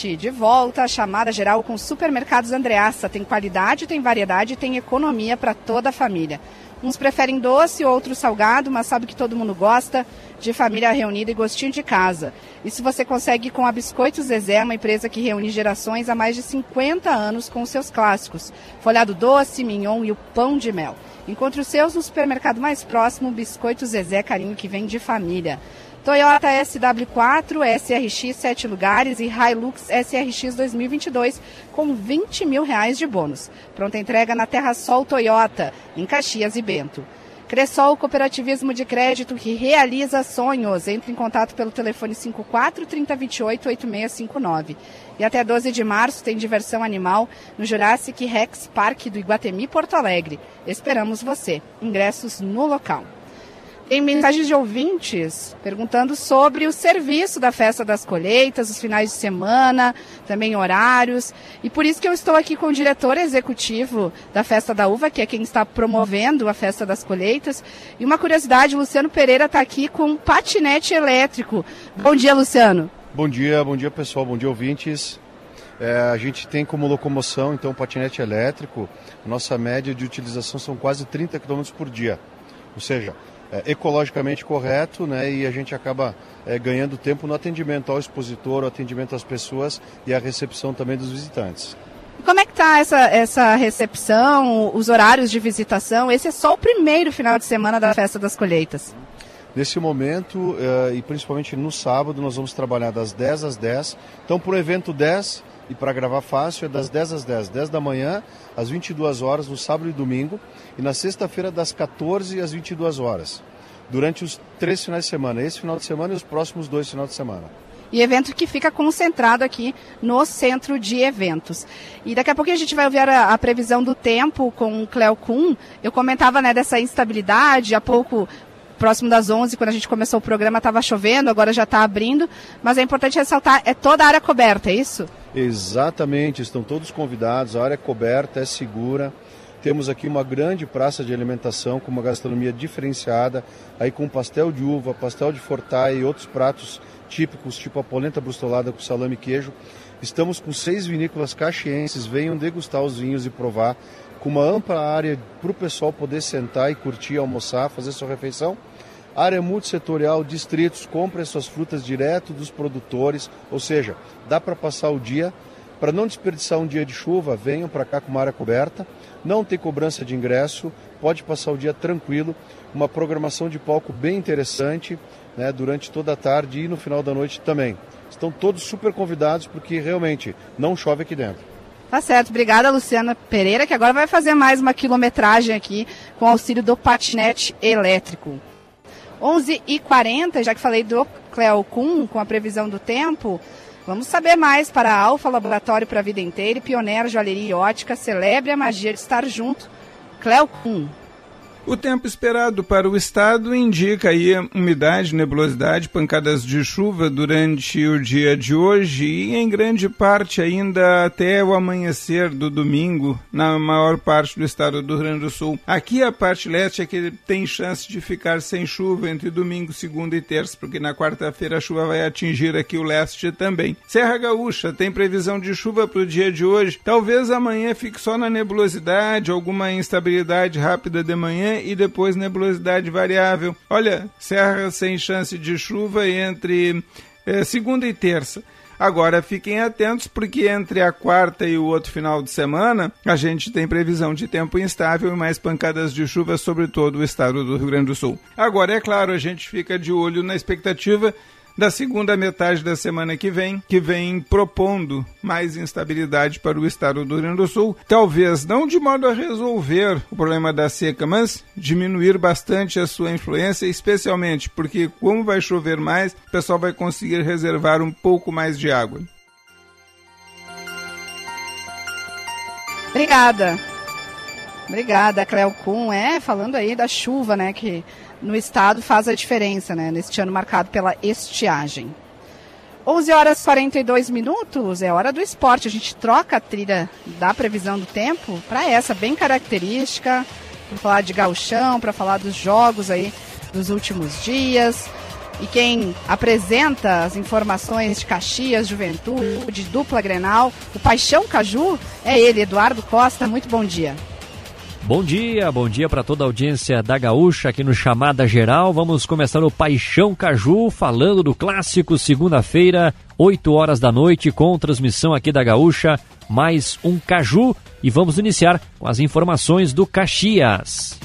17, de volta a chamada geral com Supermercados Andreassa. Tem qualidade, tem variedade, tem economia para toda a família. Uns preferem doce, outros salgado, mas sabe que todo mundo gosta de família reunida e gostinho de casa. Isso você consegue com a Biscoitos Zezé, uma empresa que reúne gerações há mais de 50 anos com seus clássicos: folhado doce, mignon e o pão de mel. Encontre os seus no supermercado mais próximo, Biscoitos Zezé, carinho que vem de família. Toyota SW4, SRX 7 lugares e Hilux SRX 2022 com 20 mil reais de bônus. Pronta entrega na Terra Sol Toyota, em Caxias e Bento. Cressol Cooperativismo de Crédito que realiza sonhos. Entre em contato pelo telefone 54 3028 8659. E até 12 de março tem diversão animal no Jurassic Rex Park do Iguatemi Porto Alegre. Esperamos você. Ingressos no local. Tem mensagens de ouvintes perguntando sobre o serviço da festa das colheitas, os finais de semana, também horários. E por isso que eu estou aqui com o diretor executivo da Festa da Uva, que é quem está promovendo a festa das colheitas. E uma curiosidade, Luciano Pereira está aqui com um patinete elétrico. Bom dia, Luciano. Bom dia, bom dia pessoal, bom dia ouvintes. É, a gente tem como locomoção, então, patinete elétrico. Nossa média de utilização são quase 30 km por dia. Ou seja, é, ecologicamente correto né, e a gente acaba é, ganhando tempo no atendimento ao expositor, o atendimento às pessoas e a recepção também dos visitantes. Como é que está essa, essa recepção, os horários de visitação? Esse é só o primeiro final de semana da Festa das Colheitas. Nesse momento, eh, e principalmente no sábado, nós vamos trabalhar das 10 às 10. Então, para o evento 10 e para gravar fácil, é das 10 às 10. 10 da manhã às 22 horas, no sábado e domingo. E na sexta-feira, das 14 às 22 horas. Durante os três finais de semana. Esse final de semana e os próximos dois finais de semana e evento que fica concentrado aqui no centro de eventos. E daqui a pouco a gente vai ouvir a, a previsão do tempo com o Cleo Kuhn. Eu comentava né, dessa instabilidade, há pouco próximo das 11, quando a gente começou o programa, estava chovendo, agora já está abrindo. Mas é importante ressaltar, é toda a área coberta, é isso? Exatamente, estão todos convidados, a área é coberta, é segura. Temos aqui uma grande praça de alimentação com uma gastronomia diferenciada, aí com pastel de uva, pastel de fortai e outros pratos típicos, tipo a polenta brustolada com salame e queijo. Estamos com seis vinícolas caxienses, venham degustar os vinhos e provar, com uma ampla área para o pessoal poder sentar e curtir, almoçar, fazer sua refeição área multissetorial, distritos, comprem suas frutas direto dos produtores, ou seja, dá para passar o dia. Para não desperdiçar um dia de chuva, venham para cá com uma área coberta, não tem cobrança de ingresso, pode passar o dia tranquilo, uma programação de palco bem interessante né, durante toda a tarde e no final da noite também. Estão todos super convidados porque realmente não chove aqui dentro. Tá certo, obrigada Luciana Pereira, que agora vai fazer mais uma quilometragem aqui com auxílio do patinete elétrico. 11h40, já que falei do Cleo Kuhn, com a previsão do tempo, vamos saber mais para a Alfa Laboratório para a Vida Inteira e Pioneiro Joalheria e Ótica, celebre a magia de estar junto. Cleo Kuhn. O tempo esperado para o estado indica aí umidade, nebulosidade, pancadas de chuva durante o dia de hoje e em grande parte ainda até o amanhecer do domingo na maior parte do estado do Rio Grande do Sul. Aqui a parte leste é que tem chance de ficar sem chuva entre domingo, segunda e terça, porque na quarta-feira a chuva vai atingir aqui o leste também. Serra Gaúcha tem previsão de chuva para o dia de hoje. Talvez amanhã fique só na nebulosidade, alguma instabilidade rápida de manhã e depois nebulosidade variável. Olha, serra sem chance de chuva entre é, segunda e terça. Agora fiquem atentos porque entre a quarta e o outro final de semana a gente tem previsão de tempo instável e mais pancadas de chuva sobre todo o estado do Rio Grande do Sul. Agora é claro, a gente fica de olho na expectativa da segunda metade da semana que vem, que vem propondo mais instabilidade para o estado do Rio Grande do Sul. Talvez não de modo a resolver o problema da seca, mas diminuir bastante a sua influência, especialmente porque, como vai chover mais, o pessoal vai conseguir reservar um pouco mais de água. Obrigada. Obrigada, Cleo Kuhn. É, falando aí da chuva, né, que no estado faz a diferença, né? Neste ano marcado pela estiagem. 11 horas e 42 minutos, é hora do esporte. A gente troca a trilha da previsão do tempo para essa, bem característica, para falar de gauchão, para falar dos jogos aí dos últimos dias. E quem apresenta as informações de Caxias, Juventude, dupla Grenal, o Paixão Caju, é ele, Eduardo Costa. Muito bom dia. Bom dia, bom dia para toda a audiência da Gaúcha aqui no Chamada Geral. Vamos começar o Paixão Caju, falando do clássico segunda-feira, 8 horas da noite, com transmissão aqui da Gaúcha, mais um Caju. E vamos iniciar com as informações do Caxias.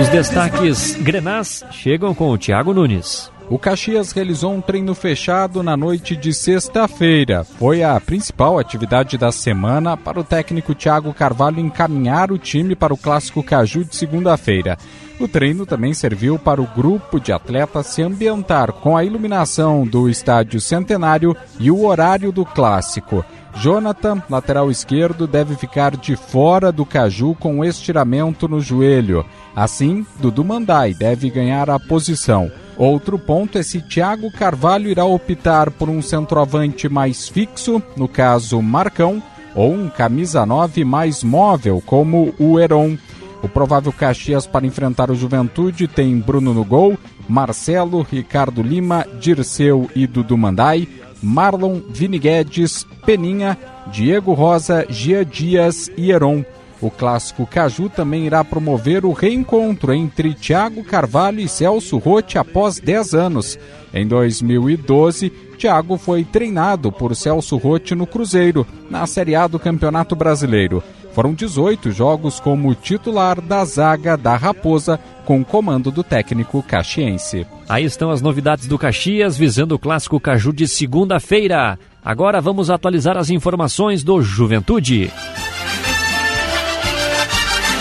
Os destaques Grenás chegam com o Thiago Nunes. O Caxias realizou um treino fechado na noite de sexta-feira. Foi a principal atividade da semana para o técnico Thiago Carvalho encaminhar o time para o Clássico Caju de segunda-feira. O treino também serviu para o grupo de atletas se ambientar com a iluminação do estádio centenário e o horário do clássico. Jonathan, lateral esquerdo, deve ficar de fora do Caju com estiramento no joelho. Assim, Dudu Mandai deve ganhar a posição. Outro ponto é se Thiago Carvalho irá optar por um centroavante mais fixo, no caso Marcão, ou um camisa 9 mais móvel, como o Heron. O provável Caxias para enfrentar o Juventude tem Bruno no gol, Marcelo, Ricardo Lima, Dirceu e Dudu Mandai, Marlon, Vini Guedes, Peninha, Diego Rosa, Gia Dias e Heron. O clássico Caju também irá promover o reencontro entre Thiago Carvalho e Celso Rotti após 10 anos. Em 2012, Thiago foi treinado por Celso Rotti no Cruzeiro, na Série A do Campeonato Brasileiro. Foram 18 jogos como titular da zaga da Raposa, com comando do técnico caxiense. Aí estão as novidades do Caxias visando o clássico Caju de segunda-feira. Agora vamos atualizar as informações do Juventude.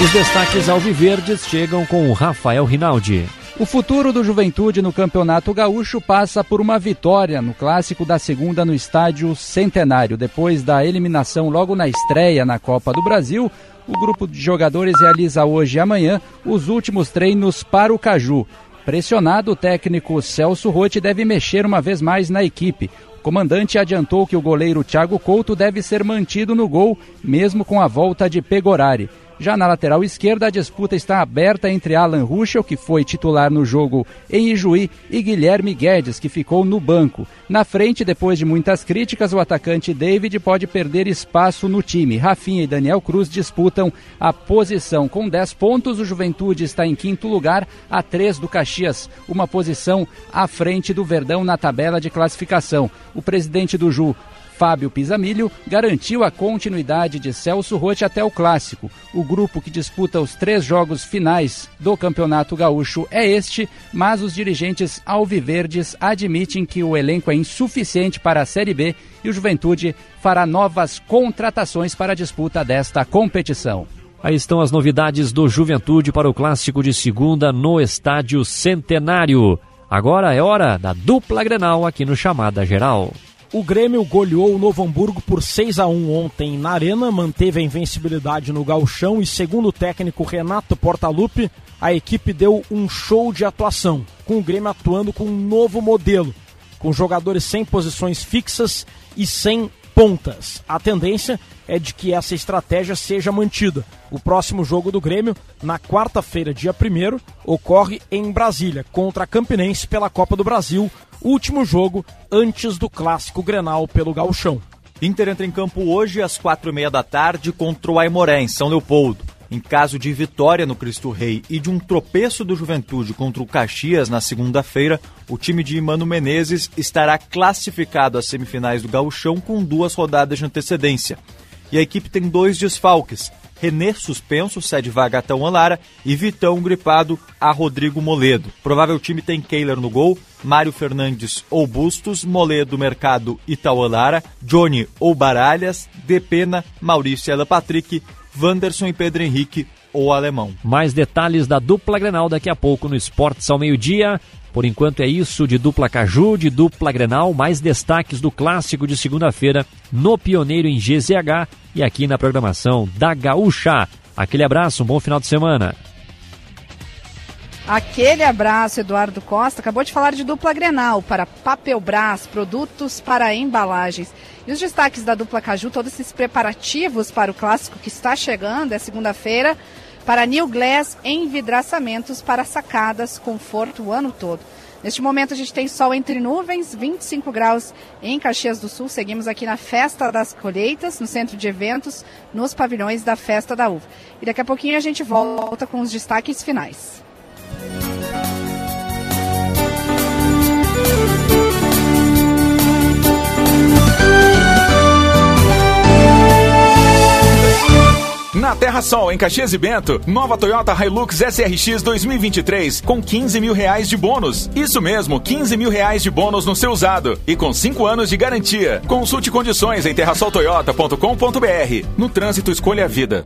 Os destaques alviverdes chegam com o Rafael Rinaldi. O futuro do Juventude no Campeonato Gaúcho passa por uma vitória no clássico da segunda no estádio Centenário. Depois da eliminação logo na estreia na Copa do Brasil, o grupo de jogadores realiza hoje e amanhã os últimos treinos para o Caju. Pressionado, o técnico Celso Rotti deve mexer uma vez mais na equipe. O comandante adiantou que o goleiro Thiago Couto deve ser mantido no gol, mesmo com a volta de Pegorari. Já na lateral esquerda, a disputa está aberta entre Alan Ruschel, que foi titular no jogo em Ijuí, e Guilherme Guedes, que ficou no banco. Na frente, depois de muitas críticas, o atacante David pode perder espaço no time. Rafinha e Daniel Cruz disputam a posição. Com 10 pontos, o Juventude está em quinto lugar, a 3 do Caxias, uma posição à frente do Verdão na tabela de classificação. O presidente do Ju, Fábio Pisamilho garantiu a continuidade de Celso Rotti até o clássico. O grupo que disputa os três jogos finais do Campeonato Gaúcho é este, mas os dirigentes alviverdes admitem que o elenco é insuficiente para a Série B e o Juventude fará novas contratações para a disputa desta competição. Aí estão as novidades do Juventude para o clássico de segunda no Estádio Centenário. Agora é hora da dupla Grenal aqui no Chamada Geral. O Grêmio goleou o Novo Hamburgo por 6 a 1 ontem na Arena, manteve a invencibilidade no gauchão e, segundo o técnico Renato Portaluppi, a equipe deu um show de atuação, com o Grêmio atuando com um novo modelo, com jogadores sem posições fixas e sem pontas. A tendência é de que essa estratégia seja mantida. O próximo jogo do Grêmio, na quarta-feira, dia 1 ocorre em Brasília, contra a Campinense pela Copa do Brasil, último jogo antes do clássico Grenal pelo Gauchão. Inter entra em campo hoje às quatro e meia da tarde contra o Aimoré, em São Leopoldo. Em caso de vitória no Cristo Rei e de um tropeço do Juventude contra o Caxias na segunda-feira, o time de Mano Menezes estará classificado às semifinais do Gauchão com duas rodadas de antecedência. E a equipe tem dois desfalques, Renê suspenso, cede vaga a Lara e Vitão gripado a Rodrigo Moledo. Provável time tem Keiler no gol, Mário Fernandes ou Bustos, Moledo, Mercado e Taualara, Johnny ou Baralhas, Depena, Maurício Ela Patrick, Wanderson e Pedro Henrique ou Alemão. Mais detalhes da dupla Grenal daqui a pouco no Esportes ao meio-dia. Por enquanto é isso de dupla Caju, de dupla Grenal, mais destaques do clássico de segunda-feira no Pioneiro em GZH e aqui na programação da Gaúcha. Aquele abraço, um bom final de semana. Aquele abraço, Eduardo Costa. Acabou de falar de dupla Grenal para Papelbras, produtos para embalagens. E os destaques da dupla Caju, todos esses preparativos para o clássico que está chegando, é segunda-feira, para New Glass envidraçamentos para sacadas, conforto o ano todo. Neste momento a gente tem sol entre nuvens, 25 graus em Caxias do Sul. Seguimos aqui na Festa das Colheitas, no centro de eventos, nos pavilhões da Festa da Uva. E daqui a pouquinho a gente volta com os destaques finais. Na Terra Sol, em Caxias e Bento, nova Toyota Hilux SRX 2023 com 15 mil reais de bônus. Isso mesmo, 15 mil reais de bônus no seu usado e com 5 anos de garantia. Consulte condições em terrasoltoyota.com.br. No trânsito, escolha a vida.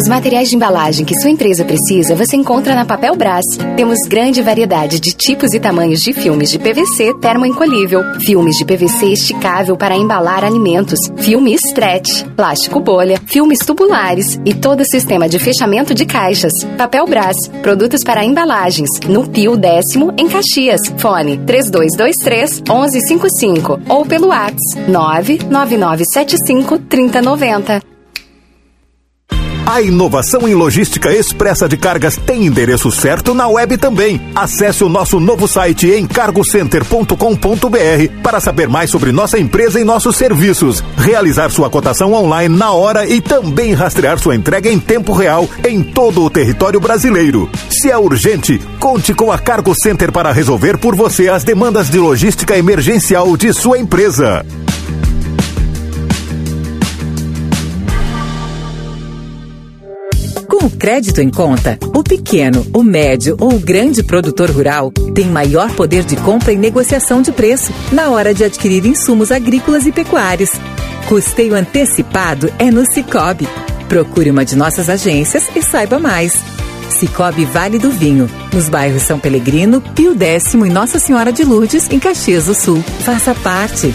Os materiais de embalagem que sua empresa precisa você encontra na Papel Brás. Temos grande variedade de tipos e tamanhos de filmes de PVC termoencolhível, filmes de PVC esticável para embalar alimentos, filme stretch, plástico bolha, filmes tubulares e todo o sistema de fechamento de caixas. Papel Brás, produtos para embalagens, no Pio Décimo, em Caxias. Fone 3223 1155 ou pelo WhatsApp 99975 3090. A inovação em logística expressa de cargas tem endereço certo na web também. Acesse o nosso novo site em cargocenter.com.br para saber mais sobre nossa empresa e nossos serviços, realizar sua cotação online na hora e também rastrear sua entrega em tempo real em todo o território brasileiro. Se é urgente, conte com a Cargo Center para resolver por você as demandas de logística emergencial de sua empresa. Com o crédito em conta, o pequeno, o médio ou o grande produtor rural tem maior poder de compra e negociação de preço na hora de adquirir insumos agrícolas e pecuários. Custeio antecipado é no Cicobi. Procure uma de nossas agências e saiba mais. Cicobi Vale do Vinho, nos bairros São Pelegrino, Pio Décimo e Nossa Senhora de Lourdes, em Caxias do Sul. Faça parte.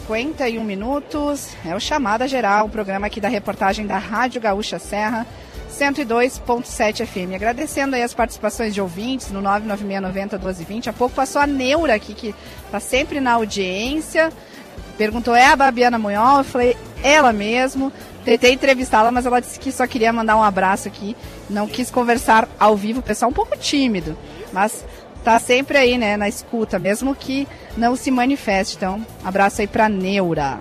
51 minutos. É o Chamada Geral, o programa aqui da reportagem da Rádio Gaúcha Serra, 102.7 FM. Agradecendo aí as participações de ouvintes no 99690 1220. Há pouco passou a Neura aqui, que está sempre na audiência. Perguntou, é a Babiana Munhol? Eu falei, ela mesmo. Tentei entrevistá-la, mas ela disse que só queria mandar um abraço aqui. Não quis conversar ao vivo, pessoal um pouco tímido. Mas tá sempre aí, né, na escuta, mesmo que não se manifeste. Então, abraço aí para Neura.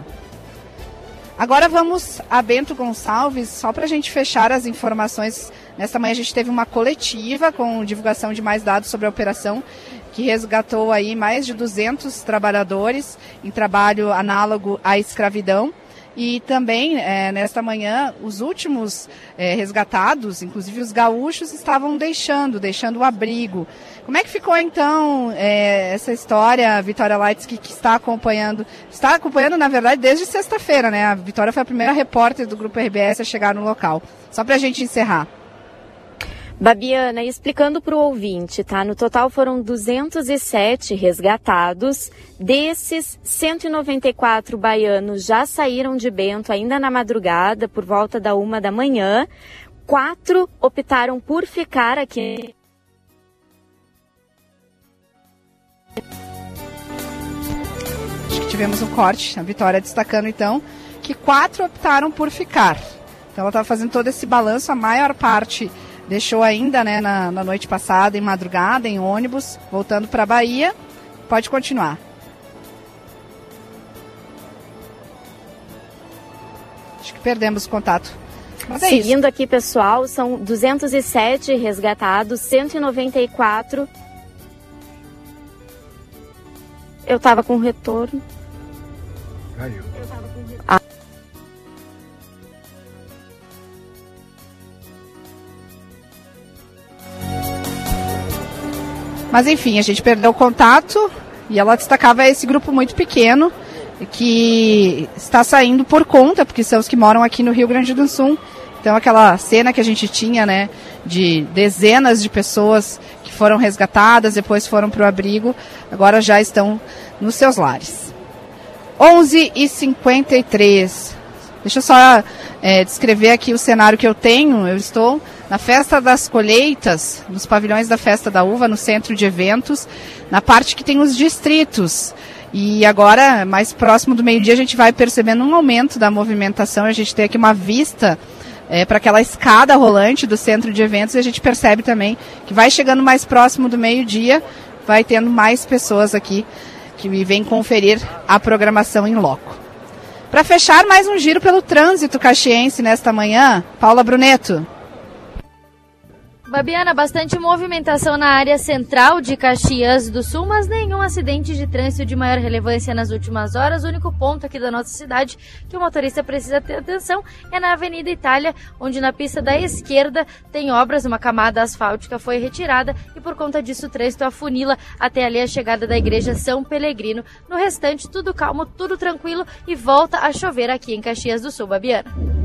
Agora vamos a Bento Gonçalves, só para a gente fechar as informações. Nesta manhã a gente teve uma coletiva com divulgação de mais dados sobre a operação que resgatou aí mais de 200 trabalhadores em trabalho análogo à escravidão. E também, é, nesta manhã, os últimos é, resgatados, inclusive os gaúchos, estavam deixando, deixando o abrigo. Como é que ficou, então, é, essa história, Vitória Lights, que, que, está acompanhando? Está acompanhando, na verdade, desde sexta-feira, né? A Vitória foi a primeira repórter do Grupo RBS a chegar no local. Só para a gente encerrar. Babiana, explicando para o ouvinte, tá? No total foram 207 resgatados. Desses, 194 baianos já saíram de Bento ainda na madrugada, por volta da uma da manhã. Quatro optaram por ficar aqui. Acho que tivemos um corte. A Vitória destacando então que quatro optaram por ficar. Então ela estava fazendo todo esse balanço. A maior parte Deixou ainda, né, na, na noite passada, em madrugada, em ônibus, voltando para a Bahia. Pode continuar. Acho que perdemos o contato. Mas é Seguindo aqui, pessoal, são 207 resgatados, 194. Eu estava com retorno. Caiu. Mas enfim, a gente perdeu o contato e ela destacava esse grupo muito pequeno que está saindo por conta, porque são os que moram aqui no Rio Grande do Sul. Então aquela cena que a gente tinha, né, de dezenas de pessoas que foram resgatadas, depois foram para o abrigo, agora já estão nos seus lares. 11 e 53. Deixa eu só é, descrever aqui o cenário que eu tenho. Eu estou na Festa das Colheitas, nos pavilhões da Festa da Uva, no centro de eventos, na parte que tem os distritos. E agora, mais próximo do meio-dia, a gente vai percebendo um aumento da movimentação. A gente tem aqui uma vista é, para aquela escada rolante do centro de eventos e a gente percebe também que vai chegando mais próximo do meio-dia, vai tendo mais pessoas aqui que vêm conferir a programação em loco. Para fechar, mais um giro pelo trânsito caxiense nesta manhã, Paula Bruneto. Babiana, bastante movimentação na área central de Caxias do Sul, mas nenhum acidente de trânsito de maior relevância nas últimas horas. O único ponto aqui da nossa cidade que o motorista precisa ter atenção é na Avenida Itália, onde na pista da esquerda tem obras, uma camada asfáltica foi retirada e por conta disso o trânsito afunila até ali a chegada da igreja São Pelegrino. No restante, tudo calmo, tudo tranquilo e volta a chover aqui em Caxias do Sul, Babiana.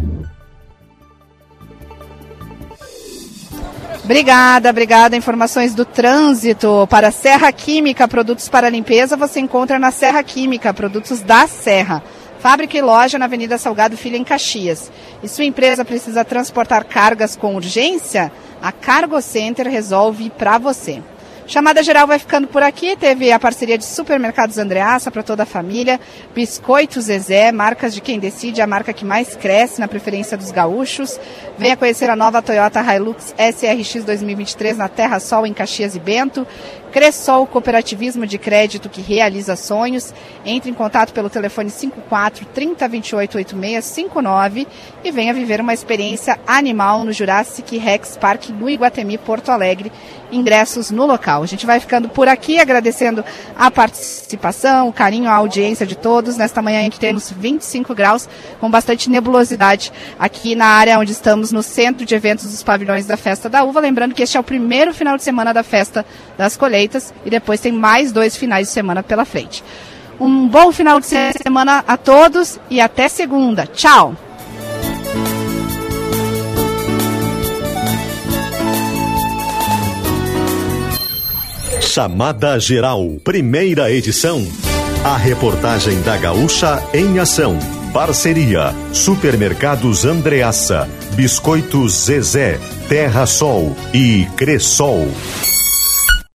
Obrigada, obrigada. Informações do trânsito para Serra Química, produtos para limpeza, você encontra na Serra Química, produtos da Serra. Fábrica e loja na Avenida Salgado Filho, em Caxias. E sua empresa precisa transportar cargas com urgência? A Cargo Center resolve para você. Chamada geral vai ficando por aqui. Teve a parceria de Supermercados Andreaça para toda a família. Biscoitos Zezé, marcas de quem decide, a marca que mais cresce na preferência dos gaúchos. Venha conhecer a nova Toyota Hilux SRX 2023 na Terra Sol, em Caxias e Bento. Cressol Cooperativismo de Crédito que realiza sonhos. Entre em contato pelo telefone 54 30 28 8659 e venha viver uma experiência animal no Jurassic Rex Park no Iguatemi, Porto Alegre. Ingressos no local. A gente vai ficando por aqui agradecendo a participação, o carinho, a audiência de todos. Nesta manhã em que temos 25 graus com bastante nebulosidade aqui na área onde estamos no centro de eventos dos pavilhões da Festa da Uva. Lembrando que este é o primeiro final de semana da Festa das Colheitas e depois tem mais dois finais de semana pela frente. Um bom final de semana a todos e até segunda. Tchau! Chamada Geral, primeira edição. A reportagem da Gaúcha em ação. Parceria: Supermercados Andreaça, Biscoitos Zezé, Terra Sol e Cressol.